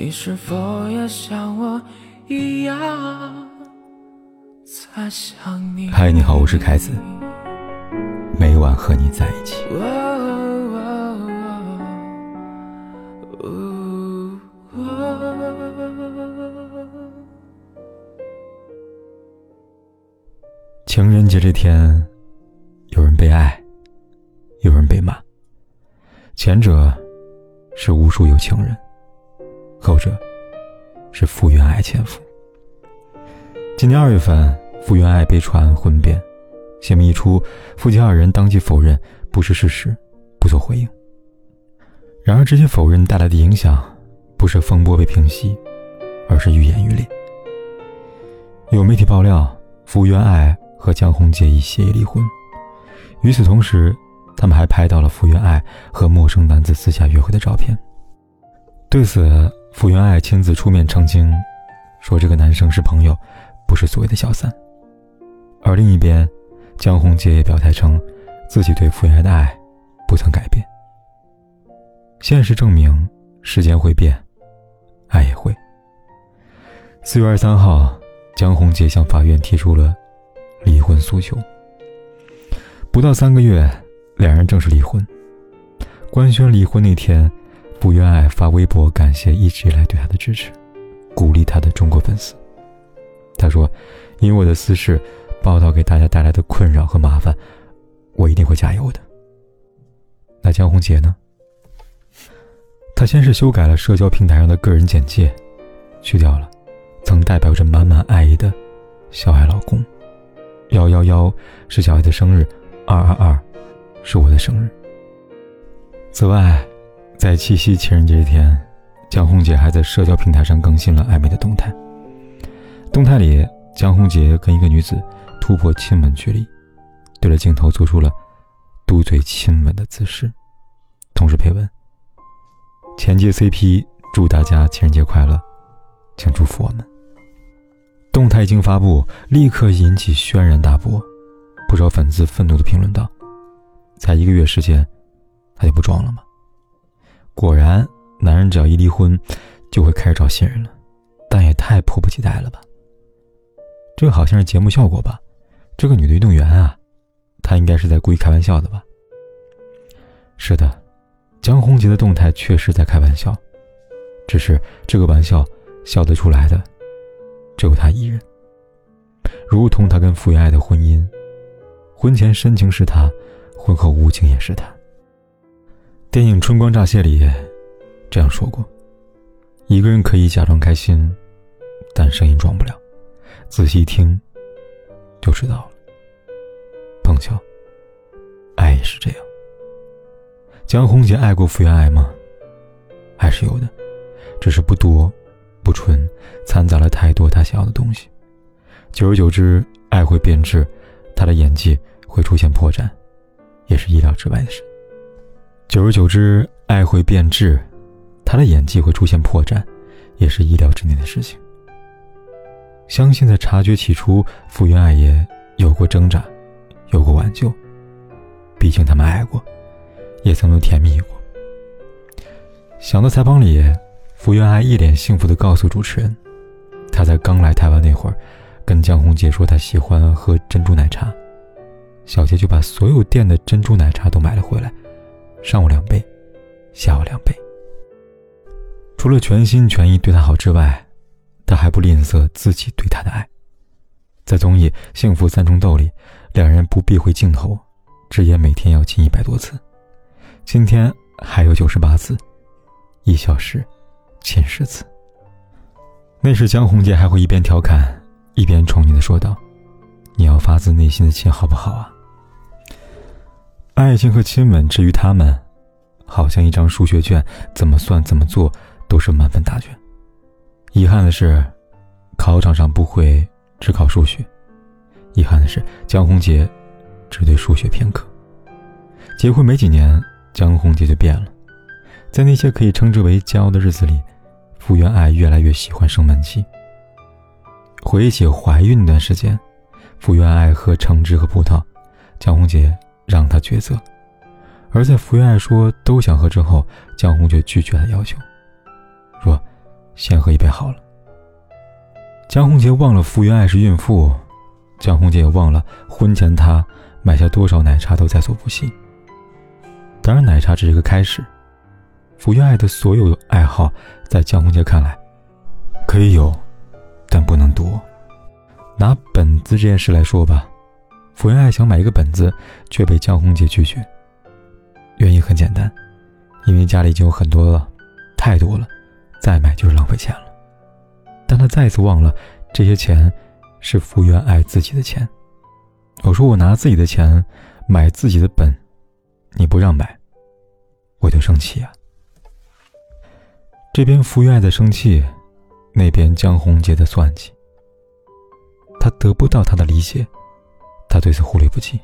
你是否也像我一样在想你？嗨，你好，我是凯子，每晚和你在一起。情人节这天，有人被爱，有人被骂。前者是无数有情人。后者是傅园爱前夫。今年二月份，傅园爱被传婚变，新闻一出，夫妻二人当即否认不是事实，不做回应。然而，这些否认带来的影响，不是风波被平息，而是愈演愈烈。有媒体爆料，傅园爱和江宏杰已协议离婚。与此同时，他们还拍到了傅园爱和陌生男子私下约会的照片。对此，傅园爱亲自出面澄清，说这个男生是朋友，不是所谓的小三。而另一边，江宏杰也表态称，自己对傅园爱的爱不曾改变。现实证明，时间会变，爱也会。四月二十三号，江宏杰向法院提出了离婚诉求。不到三个月，两人正式离婚。官宣离婚那天。傅园爱发微博感谢一直以来对他的支持，鼓励他的中国粉丝。他说：“因为我的私事报道给大家带来的困扰和麻烦，我一定会加油的。”那江宏杰呢？他先是修改了社交平台上的个人简介，去掉了曾代表着满满爱意的“小爱老公”，幺幺幺是小爱的生日，二二二是我的生日。此外。在七夕情人节这天，江宏杰还在社交平台上更新了暧昧的动态。动态里，江宏杰跟一个女子突破亲吻距离，对着镜头做出了嘟嘴亲吻的姿势，同时配文：“前届 CP 祝大家情人节快乐，请祝福我们。”动态一经发布，立刻引起轩然大波，不少粉丝愤怒地评论道：“才一个月时间，他就不装了吗？”果然，男人只要一离婚，就会开始找新人了，但也太迫不及待了吧？这好像是节目效果吧？这个女的运动员啊，她应该是在故意开玩笑的吧？是的，江宏杰的动态确实在开玩笑，只是这个玩笑笑得出来的，只有他一人。如同他跟傅园爱的婚姻，婚前深情是他，婚后无情也是他。电影《春光乍泄》里这样说过：“一个人可以假装开心，但声音装不了。仔细听，就知道了。”碰巧，爱也是这样。江宏杰爱过傅园爱吗？还是有的，只是不多，不纯，掺杂了太多他想要的东西。久而久之，爱会变质，他的演技会出现破绽，也是意料之外的事。久而久之，爱会变质，他的演技会出现破绽，也是意料之内的事情。相信在察觉起初，傅园爱也有过挣扎，有过挽救。毕竟他们爱过，也曾经甜蜜过。想到采访里，傅园爱一脸幸福的告诉主持人，他在刚来台湾那会儿，跟江宏杰说他喜欢喝珍珠奶茶，小杰就把所有店的珍珠奶茶都买了回来。上午两杯，下午两杯。除了全心全意对他好之外，他还不吝啬自己对他的爱。在综艺《幸福三重奏》里，两人不避讳镜头，直言每天要亲一百多次，今天还有九十八次，一小时亲十次。那时江宏杰还会一边调侃，一边宠溺的说道：“你要发自内心的亲好不好啊？”爱情和亲吻，至于他们，好像一张数学卷，怎么算怎么做都是满分答卷。遗憾的是，考场上不会只考数学。遗憾的是，江宏杰只对数学偏科。结婚没几年，江宏杰就变了。在那些可以称之为煎熬的日子里，傅园爱越来越喜欢生闷气。回忆起怀孕那段时间，傅园爱喝橙汁和葡萄，江宏杰。让他抉择，而在福原爱说都想喝之后，江红却拒绝了要求，说：“先喝一杯好了。江宏杰忘了福原爱是孕妇，江宏杰也忘了婚前他买下多少奶茶都在所不惜。当然，奶茶只是个开始。福原爱的所有爱好，在江宏杰看来，可以有，但不能多。拿本子这件事来说吧，福原爱想买一个本子，却被江宏杰拒绝。原因很简单，因为家里已经有很多了，太多了，再买就是浪费钱了。但他再次忘了，这些钱是福原爱自己的钱。我说我拿自己的钱买自己的本，你不让买，我就生气啊。这边福原爱的生气，那边江宏杰的算计。他得不到他的理解，他对此忽略不计。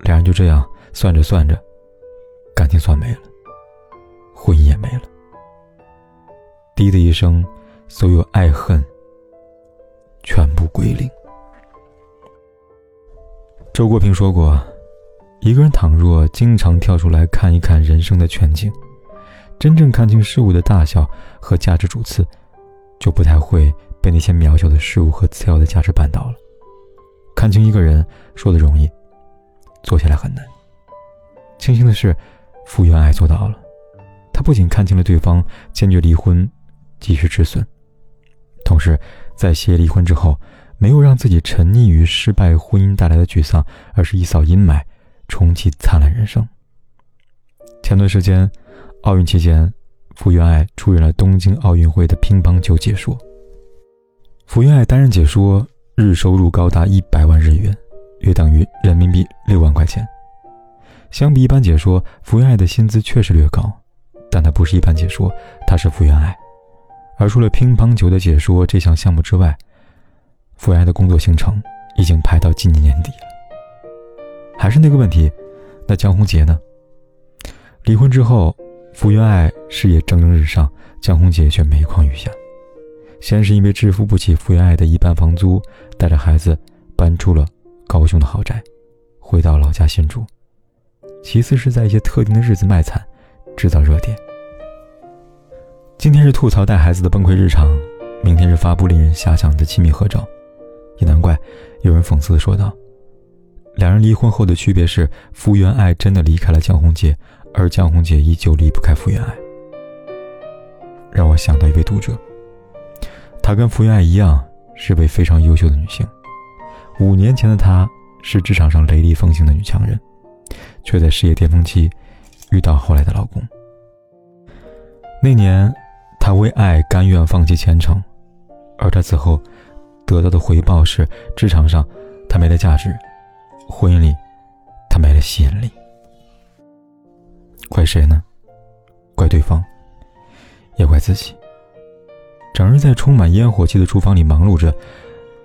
两人就这样算着算着，感情算没了，婚姻也没了。滴的一声，所有爱恨全部归零。周国平说过：“一个人倘若经常跳出来看一看人生的全景。”真正看清事物的大小和价值主次，就不太会被那些渺小的事物和次要的价值绊倒了。看清一个人说的容易，做起来很难。庆幸的是，傅园爱做到了。他不仅看清了对方，坚决离婚，及时止损，同时在协议离婚之后，没有让自己沉溺于失败婚姻带来的沮丧，而是一扫阴霾，重启灿烂人生。前段时间。奥运期间，福原爱出演了东京奥运会的乒乓球解说。福原爱担任解说，日收入高达一百万日元，约等于人民币六万块钱。相比一般解说，福原爱的薪资确实略高，但她不是一般解说，她是福原爱。而除了乒乓球的解说这项项目之外，福原爱的工作行程已经排到今年年底了。还是那个问题，那江宏杰呢？离婚之后。福原爱事业蒸蒸日上，江宏杰却每况愈下。先是因为支付不起福原爱的一半房租，带着孩子搬出了高雄的豪宅，回到老家新住；其次是在一些特定的日子卖惨，制造热点。今天是吐槽带孩子的崩溃日常，明天是发布令人遐想的亲密合照。也难怪有人讽刺的说道：“两人离婚后的区别是，福原爱真的离开了江宏杰。”而江宏杰依旧离不开福原爱，让我想到一位读者。她跟福原爱一样，是位非常优秀的女性。五年前的她，是职场上雷厉风行的女强人，却在事业巅峰期遇到后来的老公。那年，她为爱甘愿放弃前程，而她此后得到的回报是：职场上她没了价值，婚姻里她没了吸引力。怪谁呢？怪对方，也怪自己。整日在充满烟火气的厨房里忙碌着，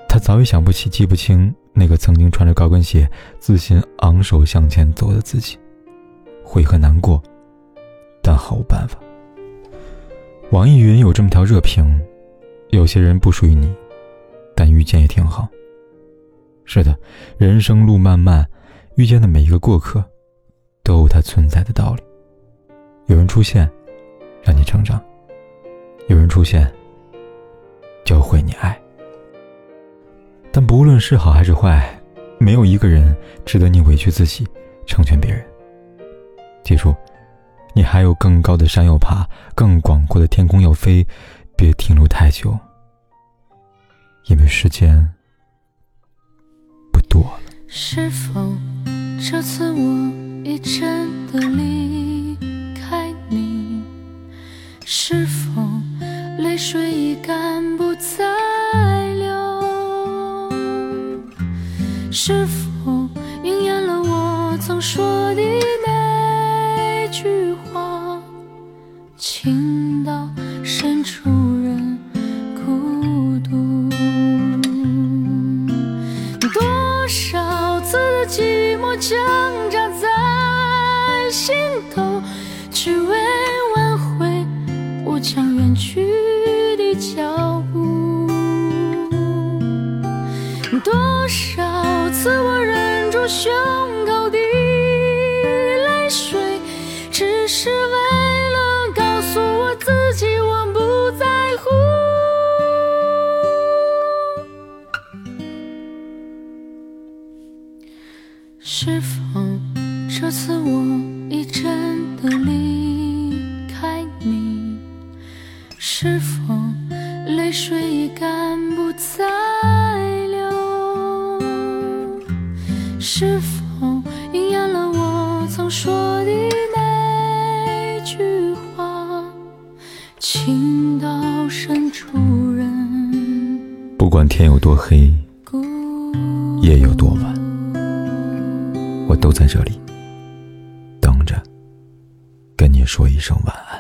他早已想不起、记不清那个曾经穿着高跟鞋、自信昂首向前走的自己。悔恨难过，但毫无办法。网易云有这么条热评：有些人不属于你，但遇见也挺好。是的，人生路漫漫，遇见的每一个过客，都有它存在的道理。有人出现，让你成长；有人出现，是好还是坏，没有一个人值得你委屈自己，成全别人。记住，你还有更高的山要爬，更广阔的天空要飞，别停留太久，因为时间不多了。说的那句话？情到深处人孤独。多少次的寂寞挣扎在心头，只为挽回我。将远去的脚步，多少次我忍住胸水只是为了告诉我自己我不在乎。是否这次我已真的离开你？是否说的那句话？情到深处人，不管天有多黑，夜有多晚，我都在这里等着，跟你说一声晚安。